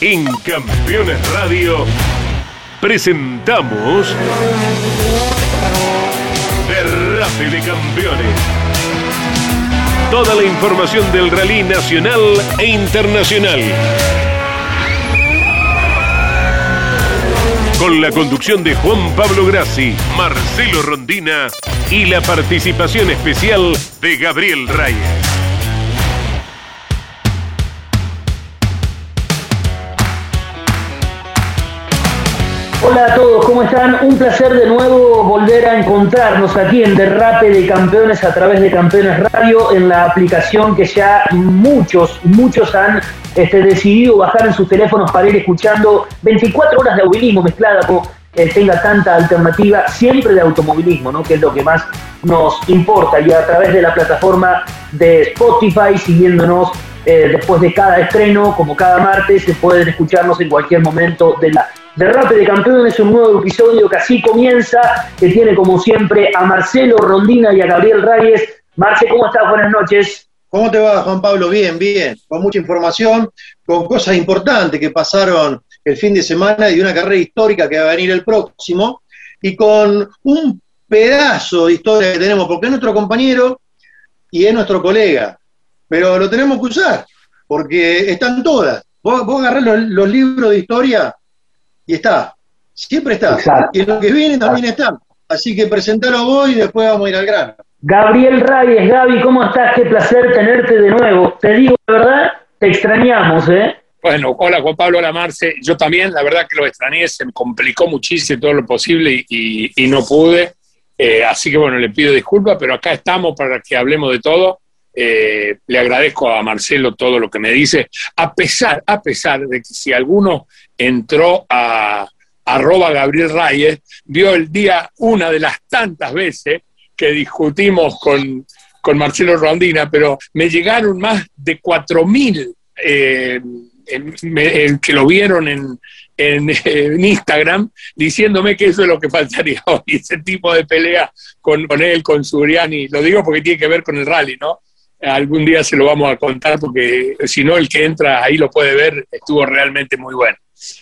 En Campeones Radio presentamos Derrape de Campeones. Toda la información del rally nacional e internacional. Con la conducción de Juan Pablo Grassi, Marcelo Rondina y la participación especial de Gabriel Reyes. Hola a todos, ¿cómo están? Un placer de nuevo volver a encontrarnos aquí en Derrape de Campeones a través de Campeones Radio, en la aplicación que ya muchos, muchos han este, decidido bajar en sus teléfonos para ir escuchando 24 horas de automovilismo mezclada con que tenga tanta alternativa, siempre de automovilismo, ¿no? que es lo que más nos importa, y a través de la plataforma de Spotify, siguiéndonos eh, después de cada estreno, como cada martes, se pueden escucharnos en cualquier momento de la Derrape de Campeones, un nuevo episodio que así comienza, que tiene como siempre a Marcelo Rondina y a Gabriel Reyes. Marce, ¿cómo estás? Buenas noches. ¿Cómo te va, Juan Pablo? Bien, bien, con mucha información, con cosas importantes que pasaron el fin de semana y una carrera histórica que va a venir el próximo, y con un pedazo de historia que tenemos, porque es nuestro compañero y es nuestro colega, pero lo tenemos que usar, porque están todas. Vos, vos agarrás los libros de historia y está, siempre está. Exacto. Y lo que viene también está. Así que presentalo vos y después vamos a ir al grano. Gabriel Reyes, Gaby, ¿cómo estás? Qué placer tenerte de nuevo. Te digo la verdad, te extrañamos, ¿eh? Bueno, hola Juan Pablo, hola Marce. Yo también, la verdad que lo extrañé, se me complicó muchísimo todo lo posible y, y- y no pude. Eh, así que bueno, le pido disculpas, pero acá estamos para que hablemos de todo. Eh, le agradezco a Marcelo todo lo que me dice, a pesar, a pesar de que si alguno entró a arroba Gabriel Reyes, vio el día una de las tantas veces que discutimos con, con Marcelo Rondina, pero me llegaron más de 4.000 eh, que lo vieron en, en, en Instagram diciéndome que eso es lo que faltaría hoy, ese tipo de pelea con, con él, con Suriani. Lo digo porque tiene que ver con el rally, ¿no? Algún día se lo vamos a contar porque si no, el que entra ahí lo puede ver, estuvo realmente muy bueno.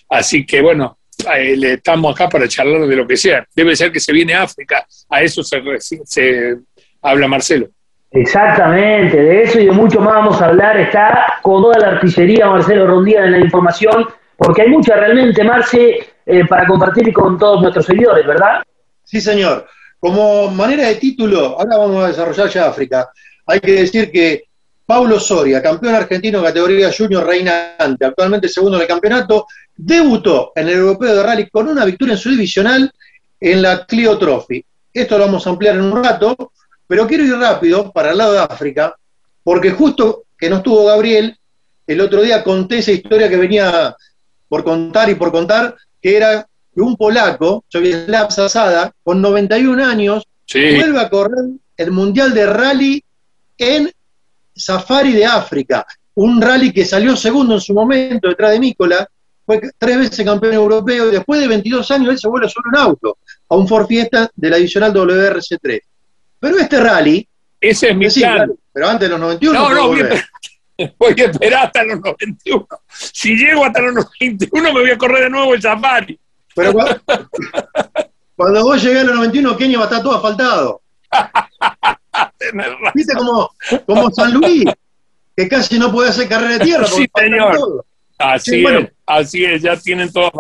Así que bueno, eh, le- estamos acá para charlar de lo que sea. Debe ser que se viene a África, a eso se, se habla Marcelo. Exactamente, de eso y de mucho más vamos a hablar. Está con toda la artillería Marcelo Rondía en la información, porque hay mucha realmente, Marce, eh, para compartir con todos nuestros seguidores, ¿verdad? Sí, señor. Como manera de título, ahora vamos a desarrollar ya África. Hay que decir que Paulo Soria, campeón argentino en categoría junior reinante, actualmente segundo en el campeonato, debutó en el Europeo de Rally con una victoria en su divisional en la Clio Trophy. Esto lo vamos a ampliar en un rato, pero quiero ir rápido para el lado de África, porque justo que no estuvo Gabriel, el otro día conté esa historia que venía por contar y por contar, que era que un polaco, Sovislav Zasada, con 91 años, Sí, vuelve a correr el Mundial de Rally en Safari de África. Un rally que salió segundo en su momento detrás de Mícola, fue tres veces campeón europeo y después de 22 años él se vuelve sobre un auto a un Ford Fiesta de la adicional WRC3. Pero este rally, ese es mi sí, plan. claro, pero antes de los 91 No, no, voy a, esperar, hasta los 91. Si llego hasta los 91 me voy a correr de nuevo el safari. Pero cuando, cuando vos llegués a los 91, Kenia va a estar todo asfaltado. ¿Viste como, como San Luis? Que casi no puede hacer carrera de tierra. porque Sí, señor. todo. Así Sí, bueno. es, así es, ya tienen todo.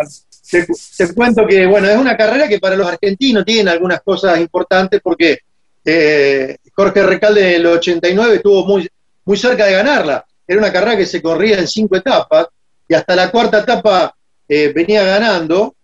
Te, te cuento que, bueno, es una carrera que para los argentinos tiene algunas cosas importantes porque eh, Jorge Recalde en el 89 estuvo muy, muy cerca de ganarla. Era una carrera que se corría en cinco etapas y hasta la cuarta etapa eh, venía ganando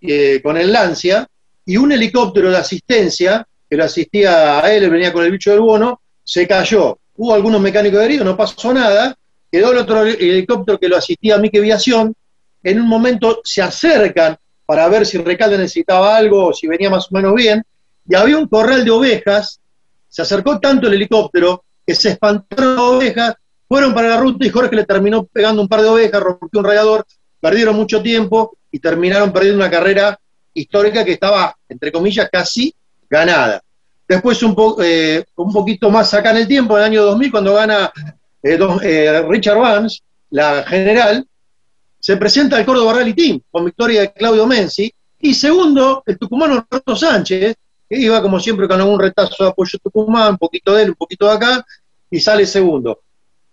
eh, con el Lancia y un helicóptero de asistencia que lo asistía a él, venía con el bicho del bono, se cayó. Hubo algunos mecánicos heridos, no pasó nada. Quedó el otro helicóptero que lo asistía a Mique Viación. En un momento se acercan para ver si Recalde necesitaba algo o si venía más o menos bien. Y había un corral de ovejas. Se acercó tanto el helicóptero que se espantaron las ovejas, fueron para la ruta y Jorge le terminó pegando un par de ovejas, rompió un radiador, perdieron mucho tiempo y terminaron perdiendo una carrera histórica que estaba, entre comillas, casi ganada. Después, un, eh, un poquito más acá en el tiempo, en el año 2000, cuando gana eh, don- eh, Richard Vance, la general, se presenta el Córdoba Rally Team con victoria de Claudio Menzi. Y segundo, el tucumano Roberto Sánchez, que iba como siempre con algún retazo de apoyo Tucumán, un poquito de él, un poquito de acá, y sale segundo.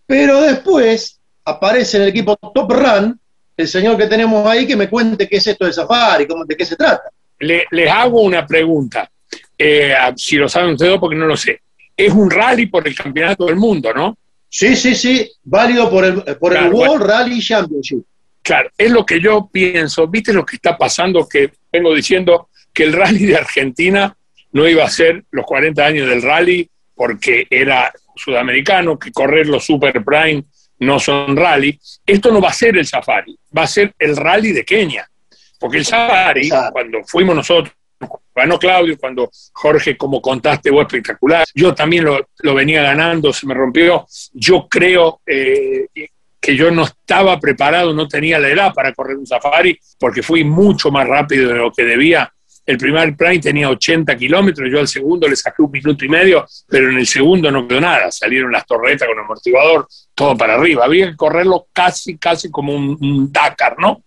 Pero después aparece en el equipo Top Run el señor que tenemos ahí que me cuente qué es esto de Safari, cómo, de qué se trata. les hago una pregunta, eh, si lo saben ustedes porque no lo sé. Es un rally por el campeonato del mundo, ¿no? Sí, sí, sí, válido por el, por el World Rally Championship. Claro, es lo que yo pienso. ¿Viste lo que está pasando? Que vengo diciendo que el rally de Argentina no iba a ser los 40 años del rally porque era sudamericano, que correr los Super Prime no son rally. Esto no va a ser el safari, va a ser el rally de Kenia. Porque el safari, cuando fuimos nosotros, ganó Claudio, cuando Jorge, como contaste fue espectacular, yo también lo, venía ganando, se me rompió. Yo creo eh, que yo no estaba preparado, no tenía la edad para correr un safari, porque fui mucho más rápido de lo que debía el primer prime tenía 80 kilómetros, yo al segundo le saqué un minuto y medio, pero en el segundo no quedó nada. Salieron las torretas con amortiguador, todo para arriba. Había que correrlo casi, casi como un, Dakar, ¿no?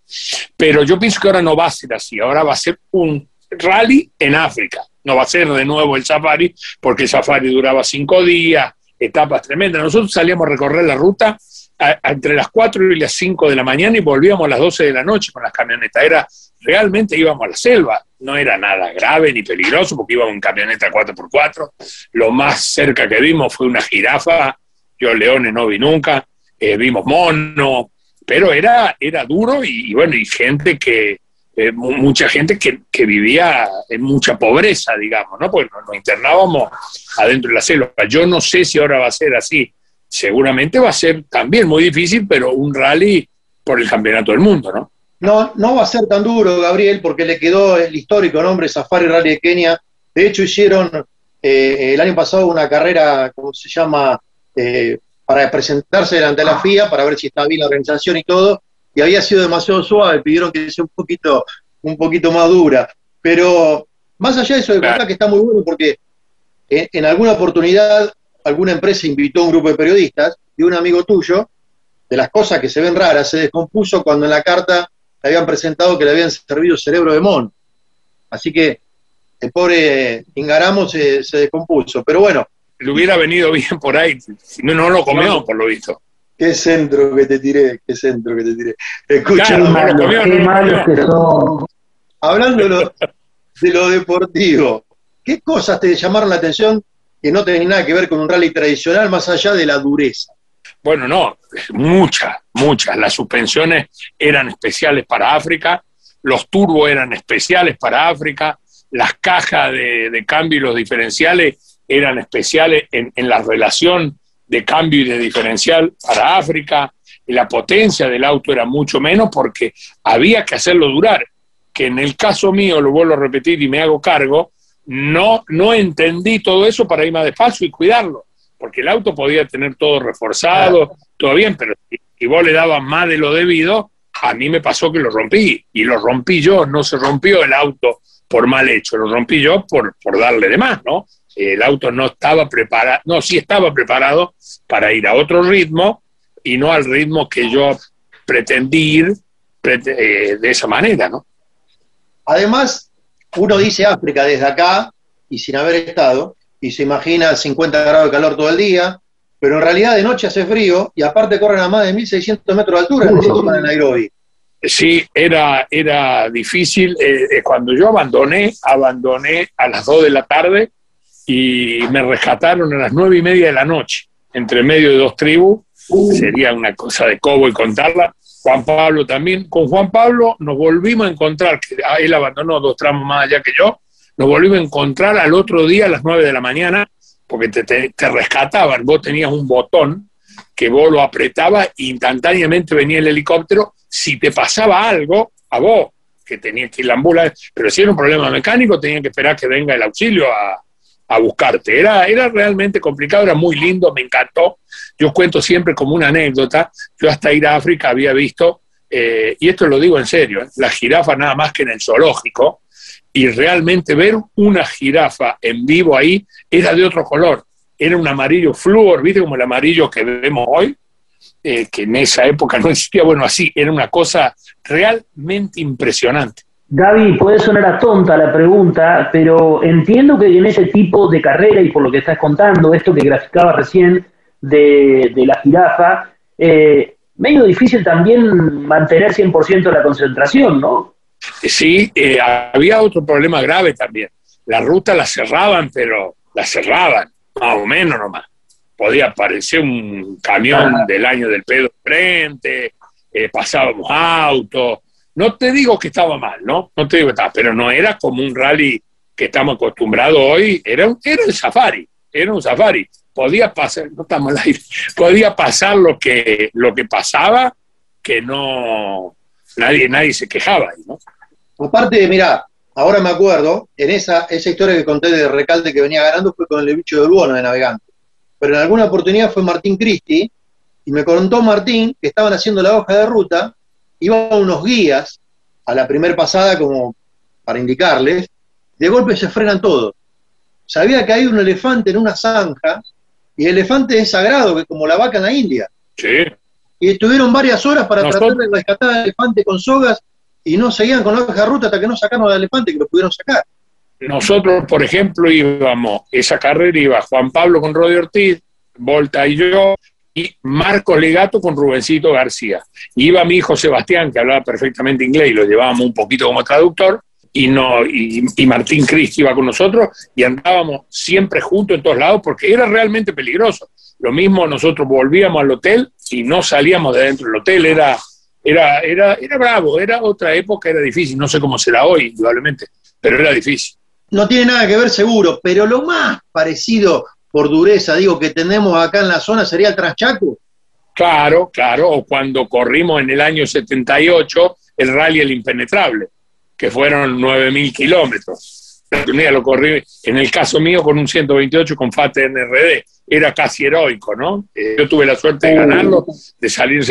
Pero yo pienso que ahora no va a ser así. Ahora va a ser un rally en África. No va a ser de nuevo el safari, porque el safari duraba cinco días, etapas tremendas. Nosotros salíamos a recorrer la ruta entre las 4 y las 5 de la mañana y volvíamos a las 12 de la noche con las camionetas. Era realmente íbamos a la selva, no era nada grave ni peligroso porque íbamos en camioneta 4x4. Lo más cerca que vimos fue una jirafa, yo leones no vi nunca, eh, vimos mono, pero era, era duro y, bueno, y gente que, eh, mucha gente que, que, vivía en mucha pobreza, digamos, ¿no? Porque nos internábamos adentro de la selva. Yo no sé si ahora va a ser así. Seguramente va a ser también muy difícil, pero un rally por el campeonato del mundo, ¿no? No, no va a ser tan duro, Gabriel, porque le quedó el histórico nombre Safari Rally de Kenia. De hecho, hicieron eh, el año pasado una carrera, ¿cómo se llama? Eh, para presentarse delante de la FIA, para ver si estaba bien la organización y todo, había sido demasiado suave, pidieron que sea un poquito, un poquito más dura. Pero más allá de eso, de verdad que está muy bueno porque en, en alguna oportunidad alguna empresa invitó a un grupo de periodistas y un amigo tuyo, de las cosas que se ven raras, se descompuso cuando en la carta le habían presentado que le habían servido cerebro de mon. Así que el pobre Ingaramo se, descompuso. Pero bueno. Le hubiera venido bien por ahí, si no, no lo comió, por lo visto. Qué centro que te tiré, qué centro que te tiré. Escucha, hablando de lo, de lo deportivo, ¿qué cosas te llamaron la atención que no tenían nada que ver con un rally tradicional más allá de la dureza? Bueno, no, muchas, muchas. Las suspensiones eran especiales para África, los turbos eran especiales para África, las cajas de, cambio y los diferenciales eran especiales en, la relación de cambio y de diferencial para África, y la potencia del auto era mucho menos porque había que hacerlo durar, que en el caso mío, lo vuelvo a repetir y me hago cargo, no, no entendí todo eso para ir más despacio y cuidarlo porque el auto podía tener todo reforzado, todo bien, pero si vos le dabas más de lo debido, a mí me pasó que lo rompí, y lo rompí yo, no se rompió el auto por mal hecho, lo rompí yo por, por darle de más, ¿no? El auto no estaba preparado, no, sí estaba preparado para ir a otro ritmo y no al ritmo que yo pretendí ir eh, de esa manera, ¿no? Además, uno dice África desde acá y sin haber estado, y se imagina 50 grados de calor todo el día, pero en realidad de noche hace frío y aparte corren a más de 1.600 metros de altura en de Nairobi. Sí, era, era difícil. Eh, eh, cuando yo abandoné, abandoné a las 2 de la tarde y me rescataron a las nueve y media de la noche, entre medio de dos tribus. Sería una cosa de cobo y contarla. Juan Pablo también. Con Juan Pablo nos volvimos a encontrar, que él abandonó dos tramos más allá que yo, nos volvimos a encontrar al otro día a las 9 de la mañana, porque te, rescataban, vos tenías un botón que vos lo apretabas e instantáneamente venía el helicóptero, si te pasaba algo, a vos, que tenías que ir la ambulancia, pero si era un problema mecánico, tenían que esperar que venga el auxilio a, buscarte. Era, era realmente complicado, era muy lindo, me encantó. Yo cuento siempre como una anécdota, yo hasta ir a África había visto, eh, y esto lo digo en serio, ¿eh? la jirafa nada más que en el zoológico, y realmente ver una jirafa en vivo ahí era de otro color, era un amarillo flúor, ¿viste? Como el amarillo que vemos hoy, eh, que en esa época no existía, bueno, así, era una cosa realmente impresionante. Gaby, puede sonar a tonta la pregunta, pero entiendo que en ese tipo de carrera, y por lo que estás contando, esto que graficaba recién de, la jirafa, eh, medio difícil también mantener 100% la concentración, ¿no? Sí, eh, había otro problema grave también. La ruta la cerraban, pero la cerraban, más o menos nomás. Podía aparecer un camión del año del pedo frente, eh, pasábamos autos, no te digo que estaba mal, ¿no? No te digo que estaba, pero no era como un rally que estamos acostumbrados hoy, era, un, era el safari, era un safari. Podía pasar, no estamos al aire, podía pasar lo que, lo que pasaba, que no, nadie, nadie se quejaba, ¿no? Aparte, mira, ahora me acuerdo, en esa, esa historia que conté de Recalde que venía ganando fue con el bicho del bono de navegante. Pero en alguna oportunidad fue Martín Cristi, y me contó Martín que estaban haciendo la hoja de ruta iban unos guías a la primer pasada como para indicarles, de golpe se frenan todos. Sabía que hay un elefante en una zanja y el elefante es sagrado, que como la vaca en la India. Sí. Y estuvieron varias horas para tratar de rescatar al elefante con sogas y no seguían con la hoja ruta hasta que no sacaron al elefante, que lo pudieron sacar. Nosotros, por ejemplo, íbamos, esa carrera iba Juan Pablo con Rodri Ortiz, Volta y yo, Marcos Legato con Rubencito García. iba mi hijo Sebastián, que hablaba perfectamente inglés y lo llevábamos un poquito como traductor, y, no, y, Martín Cristi iba con nosotros y andábamos siempre juntos en todos lados porque era realmente peligroso. Lo mismo nosotros volvíamos al hotel y no salíamos de dentro del hotel, era, era, era, era bravo, era otra época, era difícil, no sé cómo será hoy, indudablemente, pero era difícil. No tiene nada que ver seguro, pero lo más parecido por dureza, digo, que tenemos acá en la zona sería el Transchaco. Claro, claro, o cuando corrimos en el año 78 el rally El Impenetrable, que fueron 9.000 kilómetros. Lo corrí, en el caso mío, con un 128 con FATE NRD. Era casi heroico, ¿no? Eh, yo tuve la suerte de ganarlo, de salir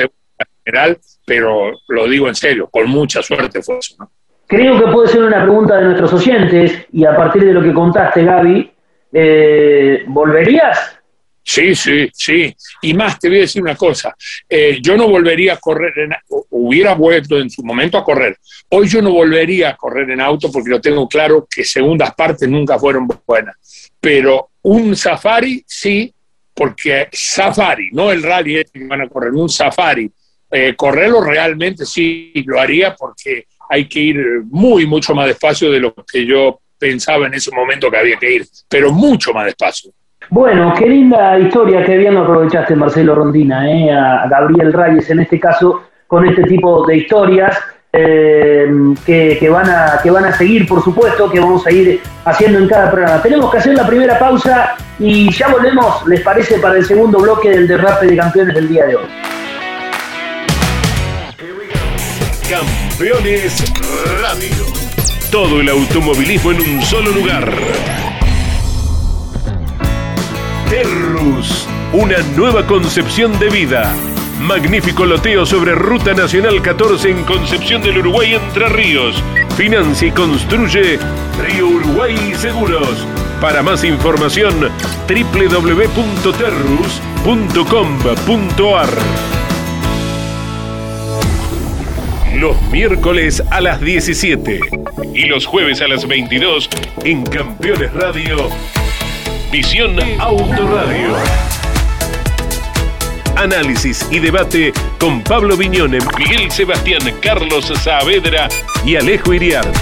general, pero lo digo en serio, con mucha suerte fue eso, ¿no? Creo que puede ser una pregunta de nuestros oyentes, y a partir de lo que contaste, Gaby, eh, ¿volverías? Sí, sí, sí. Y más, te voy a decir una cosa. Eh, yo no volvería a correr, en, hubiera vuelto en su momento a correr. Hoy yo no volvería a correr en auto porque lo tengo claro que segundas partes nunca fueron buenas. Pero un safari, sí, porque safari, no el rally este que van a correr, un safari. Eh, correrlo realmente sí lo haría porque hay que ir muy, mucho más despacio de lo que yo pensaba en ese momento que había que ir, pero mucho más despacio. Bueno, qué linda historia, que bien aprovechaste, Marcelo Rondina, ¿eh? a Gabriel Reyes en este caso, con este tipo de historias. Eh, que, van a, que van a seguir, por supuesto, que vamos a ir haciendo en cada programa. Tenemos que hacer la primera pausa y ya volvemos, ¿les parece, para el segundo bloque del derrape de campeones del día de hoy? Campeones Radio. Todo el automovilismo en un solo lugar. Terrus, una nueva concepción de vida. Magnífico loteo sobre Ruta Nacional 14 en Concepción del Uruguay Entre Ríos. Financia y construye Río Uruguay Seguros. Para más información, www.terrus.com.ar los miércoles a las 17 y los jueves a las 22 en Campeones Radio, Visión Autoradio. Análisis y debate con Pablo Viñone, Miguel Sebastián, Carlos Saavedra y Alejo Iriart.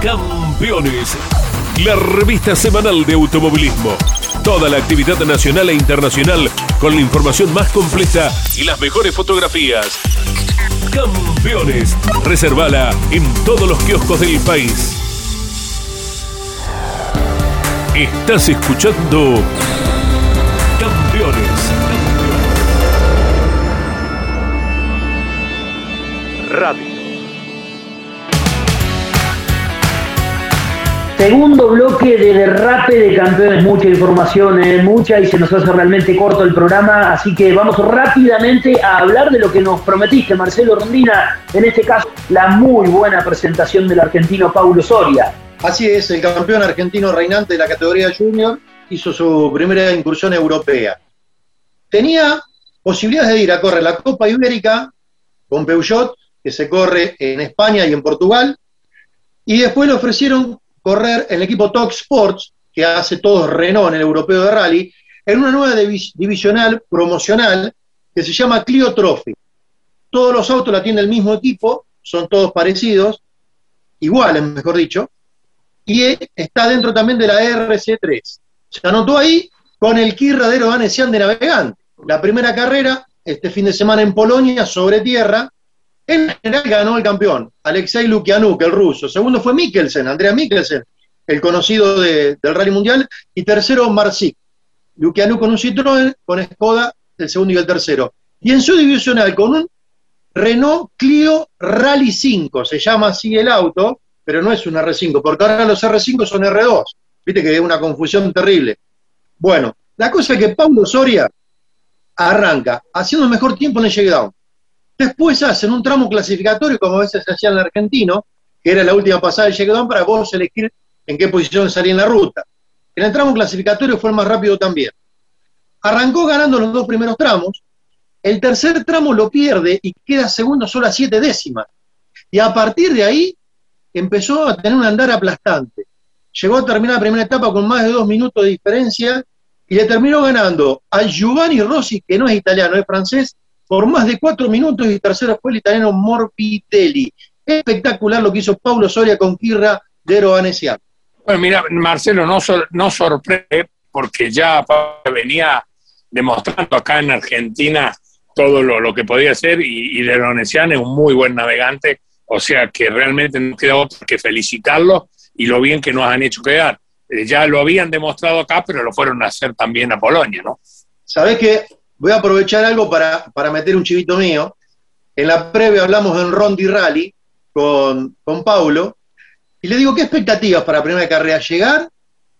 Campeones, la revista semanal de automovilismo toda la actividad nacional e internacional con la información más completa y las mejores fotografías. Campeones, reservala en todos los kioscos del país. Estás escuchando Campeones. Radio. Segundo bloque de derrape de campeones, mucha información, eh, mucha y se nos hace realmente corto el programa, así que vamos rápidamente a hablar de lo que nos prometiste, Marcelo Rondina, en este caso la muy buena presentación del argentino Paulo Soria. Así es, el campeón argentino reinante de la categoría junior, hizo su primera incursión europea. Tenía posibilidades de ir a correr la Copa Ibérica con Peugeot, que se corre en España y en Portugal, y después le ofrecieron correr el equipo Talk Sports, que hace todo Renault en el europeo de rally, en una nueva divisional promocional que se llama Clio Trophy. Todos los autos la tiene el mismo equipo, son todos parecidos, iguales, mejor dicho, y está dentro también de la RC3. Se anotó ahí con el Kirradero Vanessian de Navegante. La primera carrera, este fin de semana en Polonia, sobre tierra, en general ganó el campeón, Alexei Lukianuk, el ruso. Segundo fue Mikkelsen, Andrea Mikkelsen, el conocido del Rally Mundial. Y tercero, Marcik. Lukianuk con un Citroën, con Skoda, el segundo y el tercero. Y en su divisional, con un Renault Clio Rally 5, se llama así el auto, pero no es un R5, porque ahora los R5 son R2. Viste que es una confusión terrible. Bueno, la cosa es que Paulo Soria arranca haciendo el mejor tiempo en el checkdown. Después hacen un tramo clasificatorio, como a veces se hacía en el argentino, que era la última pasada del checkdown para vos elegir en qué posición salía en la ruta. En el tramo clasificatorio fue el más rápido también. Arrancó ganando los dos primeros tramos, el tercer tramo lo pierde y queda segundo solo a siete décimas. Y a partir de ahí empezó a tener un andar aplastante. Llegó a terminar la primera etapa con más de dos minutos de diferencia y le terminó ganando a Giovanni Rossi, que no es italiano, es francés, por más de cuatro minutos y tercero fue el italiano Morbidelli. Espectacular lo que hizo Paulo Soria con Kirra de Vanessiano. Bueno, mira, Marcelo, no, no sorprende porque ya venía demostrando acá en Argentina todo lo, que podía hacer y, de Ronesian es un muy buen navegante, o sea que realmente no queda otro que felicitarlo y lo bien que nos han hecho quedar. Eh, ya lo habían demostrado acá, pero lo fueron a hacer también a Polonia, ¿no? Sabes que voy a aprovechar algo para, para, meter un chivito mío. En la previa hablamos en Rondi Rally con, con Paulo y le digo, ¿qué expectativas para la primera carrera? Llegar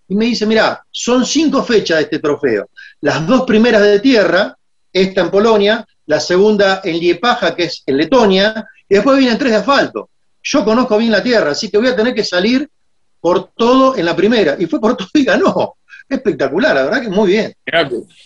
y me dice, mira, son cinco fechas de este trofeo. Las dos primeras de tierra, esta en Polonia, la segunda en Liepaja, que es en Letonia, y después vienen tres de asfalto. Yo conozco bien la tierra, así que voy a tener que salir por todo en la primera. Y fue por todo y ganó. Espectacular, la verdad que muy bien.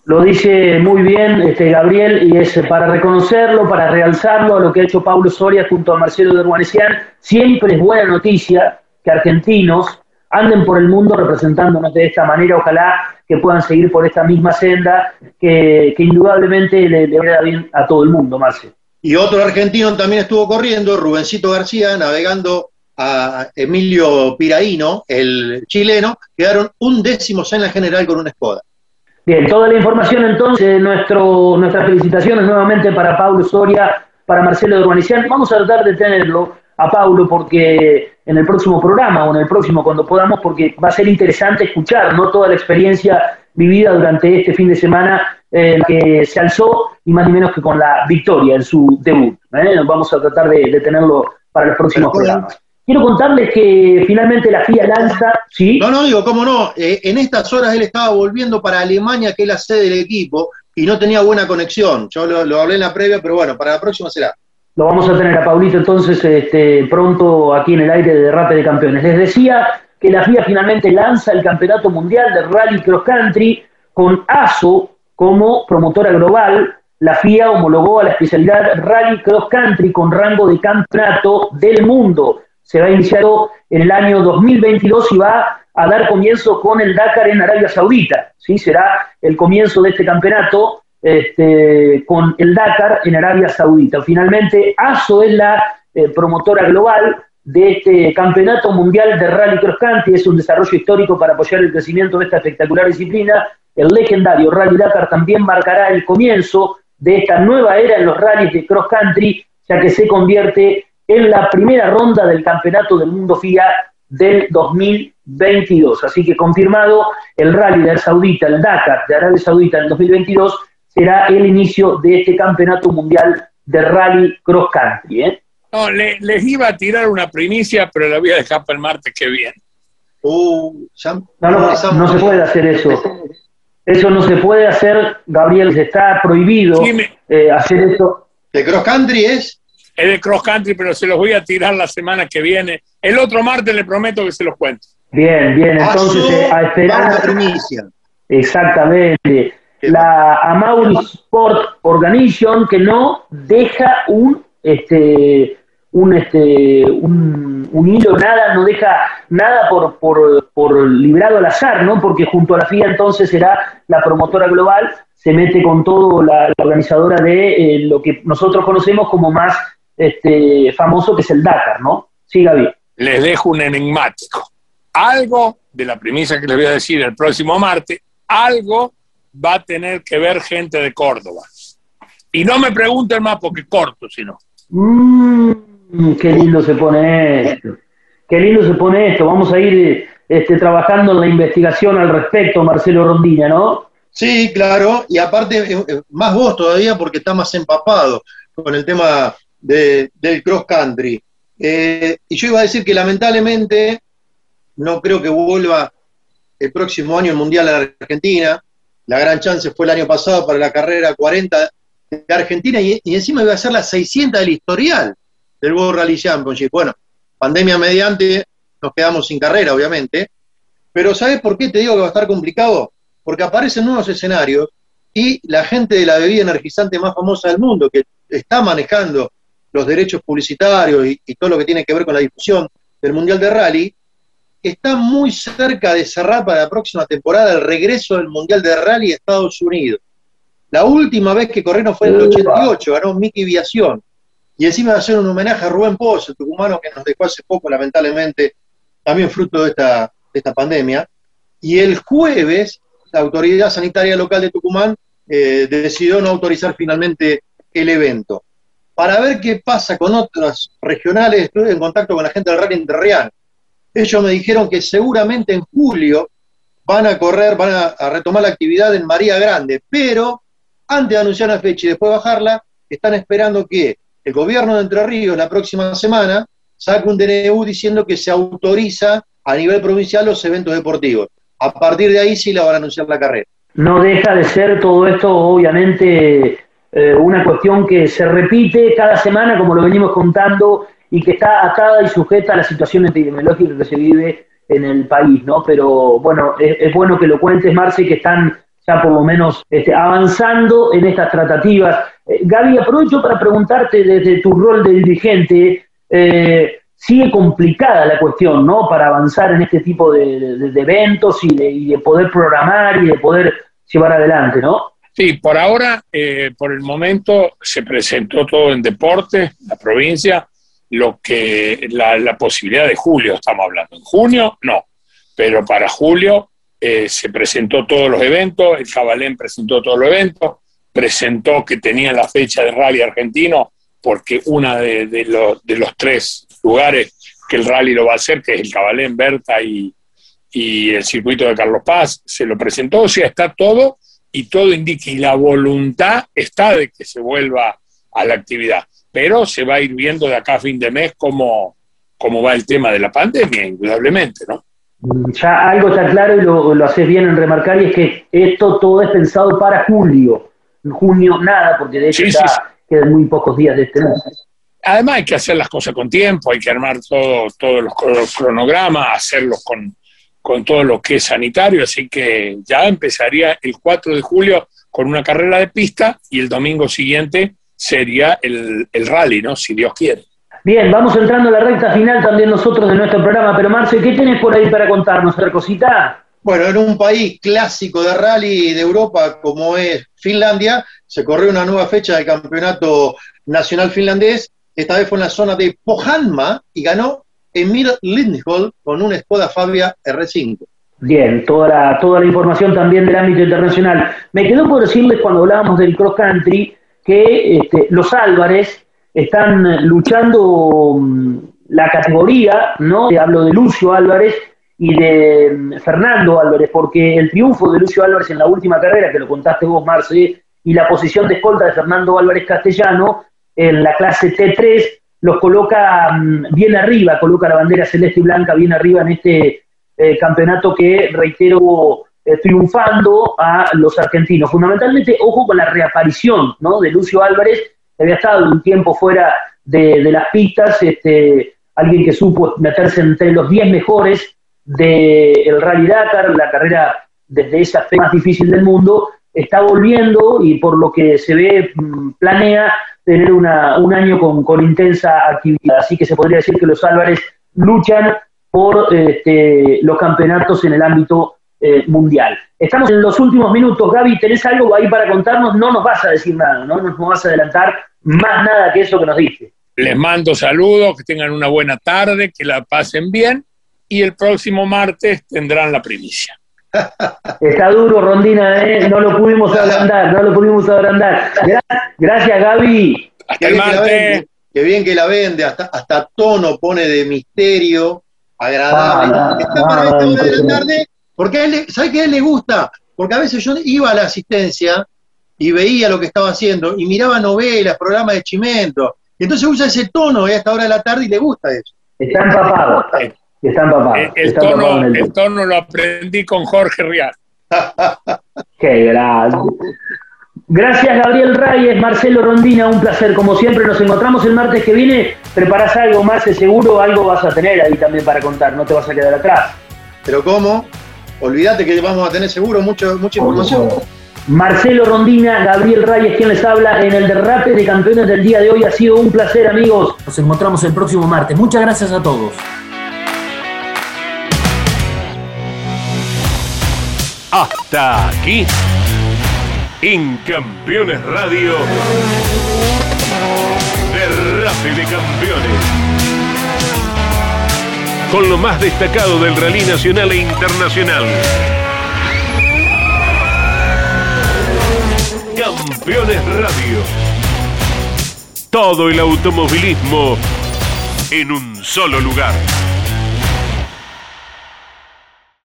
Lo dice muy bien este, Gabriel y es para reconocerlo, para realzarlo a lo que ha hecho Paulo Soria junto a Marcelo de Ruanesian. Siempre es buena noticia que argentinos anden por el mundo representándonos de esta manera, ojalá que puedan seguir por esta misma senda, que, indudablemente le, le da bien a todo el mundo, Marce. Y otro argentino también estuvo corriendo, Rubencito García, navegando a Emilio Piraíno, el chileno, quedaron un décimo en la general con una escoda. Bien, toda la información entonces, nuestro, nuestras felicitaciones nuevamente para Pablo Soria, para Marcelo de Urbanician. Vamos a tratar de tenerlo a Paulo porque en el próximo programa o en el próximo cuando podamos, porque va a ser interesante escuchar ¿no? toda la experiencia vivida durante este fin de semana en que se alzó y más ni menos que con la victoria en su debut. ¿eh? Vamos a tratar de, tenerlo para los próximos programas. Quiero contarles que finalmente la FIA lanza, ¿sí? No, no, digo, cómo no. Eh, en estas horas él estaba volviendo para Alemania, que es la sede del equipo, y no tenía buena conexión. Yo lo, lo hablé en la previa, pero bueno, para la próxima será. Lo vamos a tener a Paulito entonces este, pronto aquí en el aire de Derrape de Campeones. Les decía que la FIA finalmente lanza el Campeonato Mundial de Rally Cross Country con ASO como promotora global. La FIA homologó a la especialidad Rally Cross Country con rango de campeonato del mundo. Se va a iniciar en el año 2022 y va a dar comienzo con el Dakar en Arabia Saudita. ¿sí? Será el comienzo de este campeonato este, con el Dakar en Arabia Saudita. Finalmente, ASO es la eh, promotora global de este Campeonato Mundial de Rally Cross Country, es un desarrollo histórico para apoyar el crecimiento de esta espectacular disciplina. El legendario Rally Dakar también marcará el comienzo de esta nueva era en los rallies de cross country, ya que se convierte en la primera ronda del Campeonato del Mundo FIA del 2022. Así que confirmado el Rally de Saudita, el Dakar de Arabia Saudita en 2022 será el inicio de este campeonato mundial de rally cross country. ¿eh? No, les iba a tirar una primicia, pero la voy a dejar para el martes que viene. Uh, no, no, se puede hacer eso. Eso no se puede hacer, Gabriel, está prohibido eh, hacer eso. ¿De cross country es? Es de cross country, pero se los voy a tirar la semana que viene. El otro martes le prometo que se los cuento. Bien, bien, entonces eh, a esperar. La primicia. Exactamente. La Amauri Sport Organization que no deja un este un este un, un hilo, nada, no deja nada por, por, por librado al azar, ¿no? Porque junto a la FIA entonces será la promotora global, se mete con todo la, organizadora de eh, lo que nosotros conocemos como más este, famoso, que es el Dakar, ¿no? Sí, Gaby. Les dejo un enigmático. Algo de la premisa que les voy a decir el próximo martes, algo va a tener que ver gente de Córdoba. Y no me pregunten más porque corto, sino. Mmm, qué lindo se pone esto. Qué lindo se pone esto. Vamos a ir este, trabajando en la investigación al respecto, Marcelo Rondina, ¿no? Sí, claro. Y aparte, más vos todavía porque está más empapado con el tema del cross country. Eh, y yo iba a decir que lamentablemente no creo que vuelva el próximo año el Mundial a Argentina. La gran chance fue el año pasado para la carrera 40 de Argentina y, encima iba a ser la 600 del historial del World Rally Championship. Bueno, pandemia mediante, nos quedamos sin carrera, obviamente. Pero ¿sabes por qué te digo que va a estar complicado? Porque aparecen nuevos escenarios y la gente de la bebida energizante más famosa del mundo, que está manejando los derechos publicitarios y, y todo lo que tiene que ver con la difusión del Mundial de Rally, está muy cerca de cerrar para la próxima temporada el regreso del Mundial de Rally a Estados Unidos. La última vez que corrieron fue en el 88, ganó Mickey Viación. Y encima va a hacer un homenaje a Rubén Pozo, el tucumano que nos dejó hace poco, lamentablemente, también fruto de esta, esta pandemia. Y el jueves, la autoridad sanitaria local de Tucumán eh, decidió no autorizar finalmente el evento. Para ver qué pasa con otras regionales, estuve en contacto con la gente del Rally Interreal ellos me dijeron que seguramente en julio van a correr, van a, retomar la actividad en María Grande, pero antes de anunciar la fecha y después bajarla, están esperando que el gobierno de Entre Ríos la próxima semana saque un DNU diciendo que se autoriza a nivel provincial los eventos deportivos. A partir de ahí sí la van a anunciar la carrera. No deja de ser todo esto, obviamente, eh, una cuestión que se repite cada semana, como lo venimos contando y que está atada y sujeta a la situación epidemiológica que se vive en el país, ¿no? Pero bueno, es, bueno que lo cuentes, Marce, que están ya por lo menos este, avanzando en estas tratativas. Eh, Gaby, aprovecho para preguntarte desde tu rol de dirigente, eh, sigue complicada la cuestión, ¿no? Para avanzar en este tipo de, eventos y de, y de, poder programar y de poder llevar adelante, ¿no? Sí, por ahora, eh, por el momento, se presentó todo en deporte, la provincia, lo que la, posibilidad de julio estamos hablando. En junio, no, pero para julio eh, se presentó todos los eventos, el Cabalén presentó todos los eventos, presentó que tenía la fecha de rally argentino, porque una de, los, de los tres lugares que el rally lo va a hacer, que es el Cabalén, Berta y, y el circuito de Carlos Paz, se lo presentó, o sea, está todo y todo indica, y la voluntad está de que se vuelva a la actividad pero se va a ir viendo de acá a fin de mes cómo, cómo va el tema de la pandemia, indudablemente, ¿no? Ya algo está claro y lo, lo haces bien en remarcar, y es que esto todo es pensado para julio. En junio nada, porque de hecho ya quedan muy pocos días de este mes. Además hay que hacer las cosas con tiempo, hay que armar todo, todos los cronogramas, hacerlos con, con todo lo que es sanitario, así que ya empezaría el 4 de julio con una carrera de pista y el domingo siguiente sería el, rally, ¿no? Si Dios quiere. Bien, vamos entrando a la recta final también nosotros de nuestro programa, pero Marce, ¿qué tenés por ahí para contarnos, otra cosita? Bueno, en un país clásico de rally de Europa como es Finlandia, se corrió una nueva fecha del campeonato nacional finlandés, esta vez fue en la zona de Pohanma y ganó Emil Lindholm con una Skoda Fabia R5. Bien, toda la, toda la información también del ámbito internacional. Me quedó por decirles cuando hablábamos del cross country, que este, los Álvarez están luchando mm, la categoría, ¿no? Hablo de Lucio Álvarez y de mm, Fernando Álvarez, porque el triunfo de Lucio Álvarez en la última carrera, que lo contaste vos, Marce, y la posición de escolta de Fernando Álvarez Castellano en la clase T3 los coloca mm, bien arriba, coloca la bandera celeste y blanca bien arriba en este eh, campeonato que, reitero, eh, triunfando a los argentinos. Fundamentalmente, ojo con la reaparición ¿no? de Lucio Álvarez, que había estado un tiempo fuera de, las pistas, este, alguien que supo meterse entre los 10 mejores del Rally Dakar, la carrera desde esa fe más difícil del mundo, está volviendo y por lo que se ve mm, planea tener una, un año con, con, intensa actividad. Así que se podría decir que los Álvarez luchan por este, los campeonatos en el ámbito eh, mundial. Estamos en los últimos minutos. Gaby, ¿tenés algo ahí para contarnos? No nos vas a decir nada, ¿no? No nos vas a adelantar más nada que eso que nos dice. Les mando saludos, que tengan una buena tarde, que la pasen bien y el próximo martes tendrán la primicia. Está duro, Rondina, ¿eh? no lo pudimos agrandar, no lo pudimos agrandar. Gracias, Gaby. Hasta el martes. Qué bien que la vende, hasta, hasta tono pone de misterio, agradable. Ah, Está para esta hora de la tarde, porque a él, ¿sabe qué a él le gusta? Porque a veces yo iba a la asistencia y veía lo que estaba haciendo y miraba novelas, programas de Chimento. Entonces usa ese tono ¿eh? a esta hora de la tarde y le gusta eso. Está empapado. Está empapado. El, el, tono, el, tono, lo aprendí con Jorge Rial. Qué grande. Gracias, Gabriel Reyes, Marcelo Rondina, un placer. Como siempre, nos encontramos el martes que viene. Preparás algo más, seguro algo vas a tener ahí también para contar, no te vas a quedar atrás. ¿Pero cómo? Olvídate que vamos a tener seguro mucho, mucha información. Marcelo Rondina, Gabriel Reyes, quien les habla en el derrape de campeones del día de hoy. Ha sido un placer, amigos. Nos encontramos el próximo martes. Muchas gracias a todos. Hasta aquí, en Campeones Radio, derrape de campeones. Con lo más destacado del rally nacional e internacional. Campeones Radio. Todo el automovilismo en un solo lugar.